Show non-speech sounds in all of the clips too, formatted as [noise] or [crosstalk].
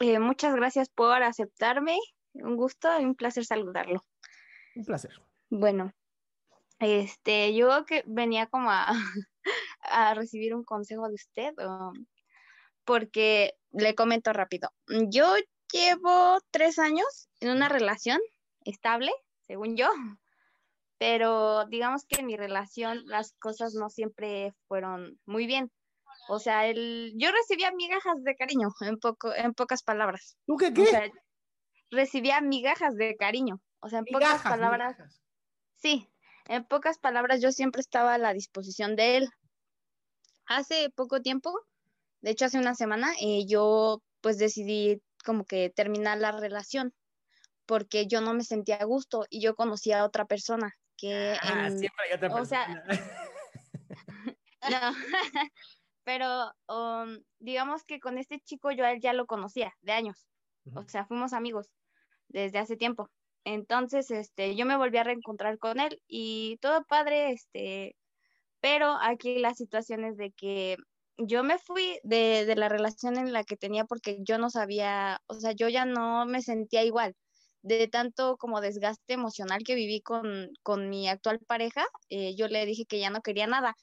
Eh, muchas gracias por aceptarme. Un gusto y un placer saludarlo. Un placer. Bueno, este, yo que venía como a, [laughs] a recibir un consejo de usted, o- porque le comento rápido. Yo llevo tres años en una relación estable, según yo, pero digamos que en mi relación las cosas no siempre fueron muy bien. O sea, el, yo recibía migajas de cariño, en poco, en pocas palabras. ¿Tú qué O sea, recibía migajas de cariño. O sea, en pocas palabras, migajas. sí, en pocas palabras yo siempre estaba a la disposición de él. Hace poco tiempo, de hecho hace una semana, eh, yo pues decidí como que terminar la relación porque yo no me sentía a gusto y yo conocía a otra persona que Ah, en- siempre hay otra o sea, persona. [laughs] [laughs] no, [laughs] pero um, digamos que con este chico yo a él ya lo conocía de años, o sea, fuimos amigos desde hace tiempo. Entonces, este, yo me volví a reencontrar con él y todo padre, este, pero aquí la situación es de que yo me fui de, de la relación en la que tenía porque yo no sabía, o sea, yo ya no me sentía igual. De tanto como desgaste emocional que viví con, con mi actual pareja, eh, yo le dije que ya no quería nada.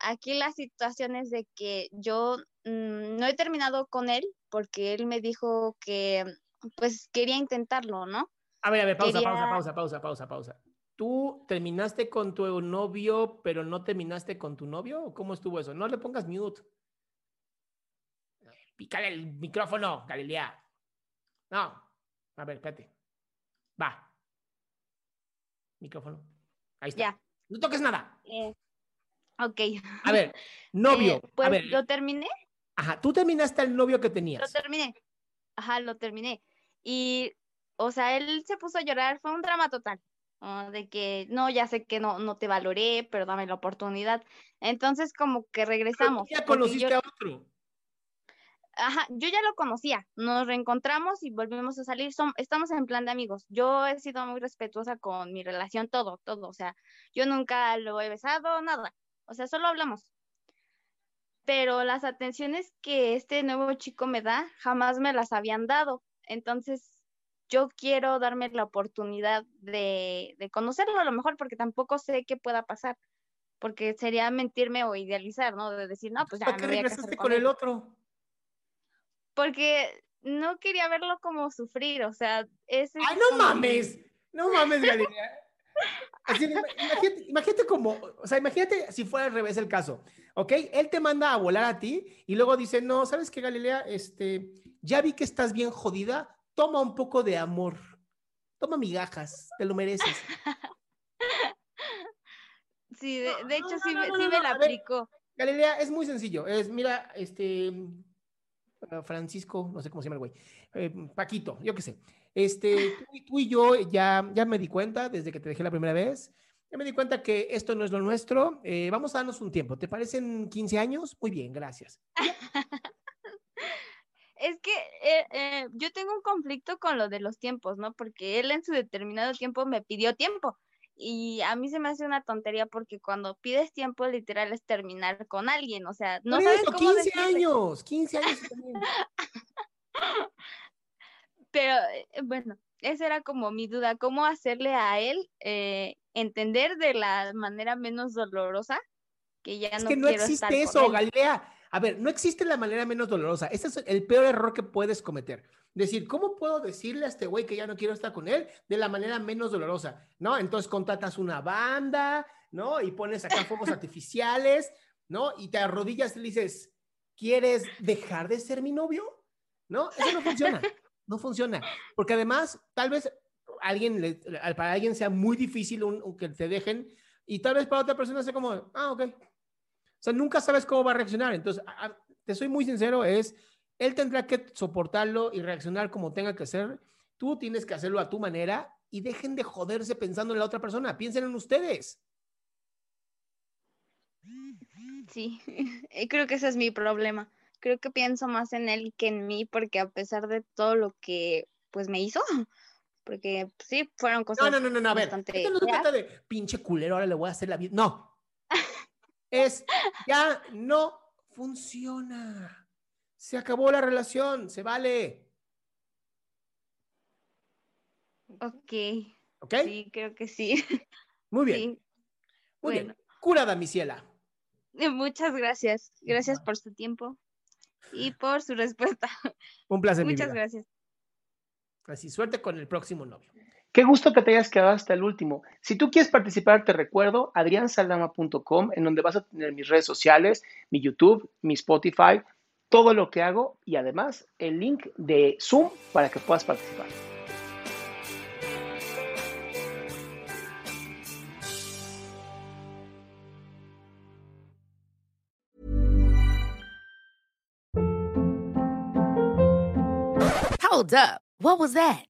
Aquí la situación es de que yo mm, no he terminado con él porque él me dijo que pues quería intentarlo, ¿no? A ver, a ver, pausa, Quería- pausa, pausa, pausa, pausa, pausa. ¿Tú terminaste con tu novio, pero no terminaste con tu novio? ¿O cómo estuvo eso? No le pongas mute. Pícale el micrófono, Galilea. No. A ver, espérate. Va. Micrófono. Ahí está. Ya. No toques nada. Eh, ok. A ver, [laughs] novio. Eh, pues a ver, lo terminé, ajá, tú terminaste el novio que lo tenías. terminé. Ajá, lo terminé. Y, o sea, él se puso a llorar, fue un drama total. de que no, ya sé que no, no te valoré, pero dame la oportunidad. Entonces, como que Pero regresamos. tú ya conociste yo- a otro. Ajá, yo ya lo conocía, nos reencontramos y volvimos a salir, som- estamos en plan de amigos. Yo he sido muy respetuosa con mi relación, todo, todo, o sea, yo nunca lo he besado, nada, o sea, solo hablamos. Pero las atenciones que este nuevo chico me da, jamás me las habían dado. Entonces, yo quiero darme la oportunidad de, de conocerlo a lo mejor, porque tampoco sé qué pueda pasar, porque sería mentirme o idealizar, ¿no? De decir, no, pues ya ¿Para me qué regresaste con con el otro? porque no quería verlo como sufrir, o sea, ese ¡Ay, no como mames! No mames, [laughs] Galilea. Imagínate, imagínate como, o sea, imagínate si fuera al revés el caso, ¿ok? Él te manda a volar a ti y luego dice, no, ¿sabes qué, Galilea? Este, ya vi que estás bien jodida, toma un poco de amor, toma migajas, te lo mereces. Sí, de, de hecho sí, me- sí me la aplicó. Galilea, es muy sencillo. Es, mira, este, Francisco, no sé cómo se llama el güey, eh, Paquito, yo qué sé. Este, tú y yo ya, ya me di cuenta desde que te dejé la primera vez, ya me di cuenta que esto no es lo nuestro. eh, vamos a darnos un tiempo. ¿Te parecen 15 años? Muy bien, gracias. [laughs] Es que eh, eh, yo tengo un conflicto con lo de los tiempos, ¿no? Porque él en su determinado tiempo me pidió tiempo. Y a mí se me hace una tontería porque cuando pides tiempo, literal es terminar con alguien. O sea, no sabes eso, cómo 15 decirle. años, 15 años también. [laughs] Pero eh, bueno, esa era como mi duda, cómo hacerle a él eh, entender de la manera menos dolorosa que ya Es no que no quiero existe eso. Galilea. A ver, no existe la manera menos dolorosa. Ese es el peor error que puedes cometer. Decir, ¿cómo puedo decirle a este güey que ya no quiero estar con él de la manera menos dolorosa? ¿No? Entonces contratas una banda, ¿no? Y pones acá fuegos [laughs] artificiales, ¿no? Y te arrodillas y le dices, ¿quieres dejar de ser mi novio? ¿No? Eso no funciona. No funciona. Porque además, tal vez alguien le- para alguien sea muy difícil un- un que te dejen y tal vez para otra persona sea como, ah, ok. O sea, nunca sabes cómo va a reaccionar. Entonces, a- a- te soy muy sincero, es, él tendrá que soportarlo y reaccionar como tenga que ser. Tú tienes que hacerlo a tu manera y dejen de joderse pensando en la otra persona. Piensen en ustedes. Sí, [laughs] creo que ese es mi problema. Creo que pienso más en él que en mí porque a pesar de todo lo que pues me hizo, [laughs] porque pues, sí, fueron cosas no, no, no, no, a ver. Esto no se trata de pinche culero, ahora le voy a hacer la vida. No. [laughs] Es, ya no funciona. Se acabó la relación, se vale. Ok, ¿Ok? sí, creo que sí. Muy bien. Sí. Muy bueno. bien. Curada, mi ciela. [laughs] Muchas gracias. Gracias por su tiempo y por su respuesta. [laughs] Un placer, mi Muchas vida. gracias. Así, suerte con el próximo novio. Qué gusto que te hayas quedado hasta el último. Si tú quieres participar, te recuerdo adriansaldama.com, en donde vas a tener mis redes sociales, mi YouTube, mi Spotify, todo lo que hago y además el link de Zoom para que puedas participar. Hold up. What was that?